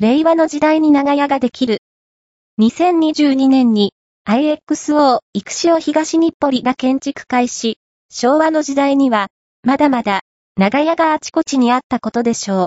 令和の時代に長屋ができる。2022年に IXO 育潮東日暮里が建築開始。昭和の時代には、まだまだ長屋があちこちにあったことでしょう。